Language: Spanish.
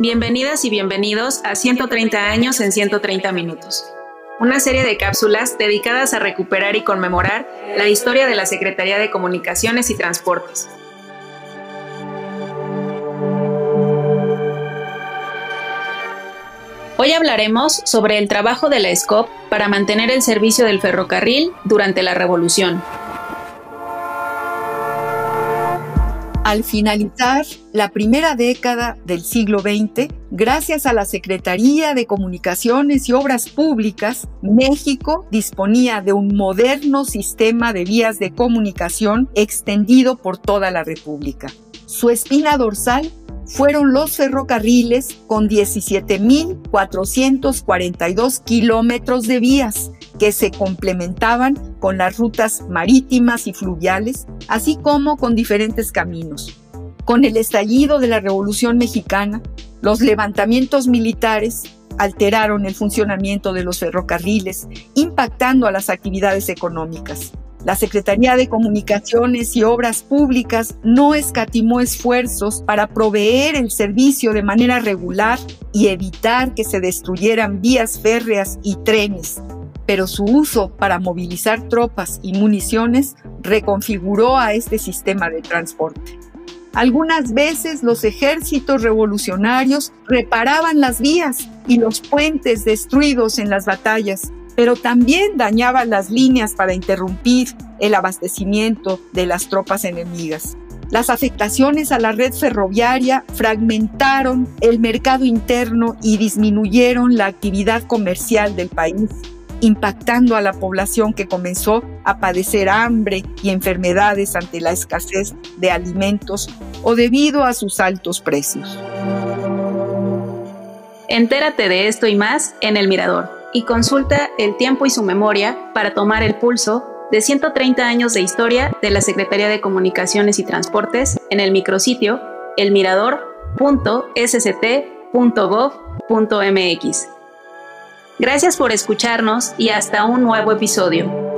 Bienvenidas y bienvenidos a 130 años en 130 minutos, una serie de cápsulas dedicadas a recuperar y conmemorar la historia de la Secretaría de Comunicaciones y Transportes. Hoy hablaremos sobre el trabajo de la SCOP para mantener el servicio del ferrocarril durante la Revolución. Al finalizar la primera década del siglo XX, gracias a la Secretaría de Comunicaciones y Obras Públicas, México disponía de un moderno sistema de vías de comunicación extendido por toda la República. Su espina dorsal fueron los ferrocarriles con 17.442 kilómetros de vías que se complementaban con las rutas marítimas y fluviales, así como con diferentes caminos. Con el estallido de la Revolución Mexicana, los levantamientos militares alteraron el funcionamiento de los ferrocarriles, impactando a las actividades económicas. La Secretaría de Comunicaciones y Obras Públicas no escatimó esfuerzos para proveer el servicio de manera regular y evitar que se destruyeran vías férreas y trenes, pero su uso para movilizar tropas y municiones reconfiguró a este sistema de transporte. Algunas veces los ejércitos revolucionarios reparaban las vías y los puentes destruidos en las batallas, pero también dañaban las líneas para interrumpir el abastecimiento de las tropas enemigas. Las afectaciones a la red ferroviaria fragmentaron el mercado interno y disminuyeron la actividad comercial del país impactando a la población que comenzó a padecer hambre y enfermedades ante la escasez de alimentos o debido a sus altos precios. Entérate de esto y más en El Mirador y consulta el tiempo y su memoria para tomar el pulso de 130 años de historia de la Secretaría de Comunicaciones y Transportes en el micrositio elmirador.sct.gov.mx. Gracias por escucharnos y hasta un nuevo episodio.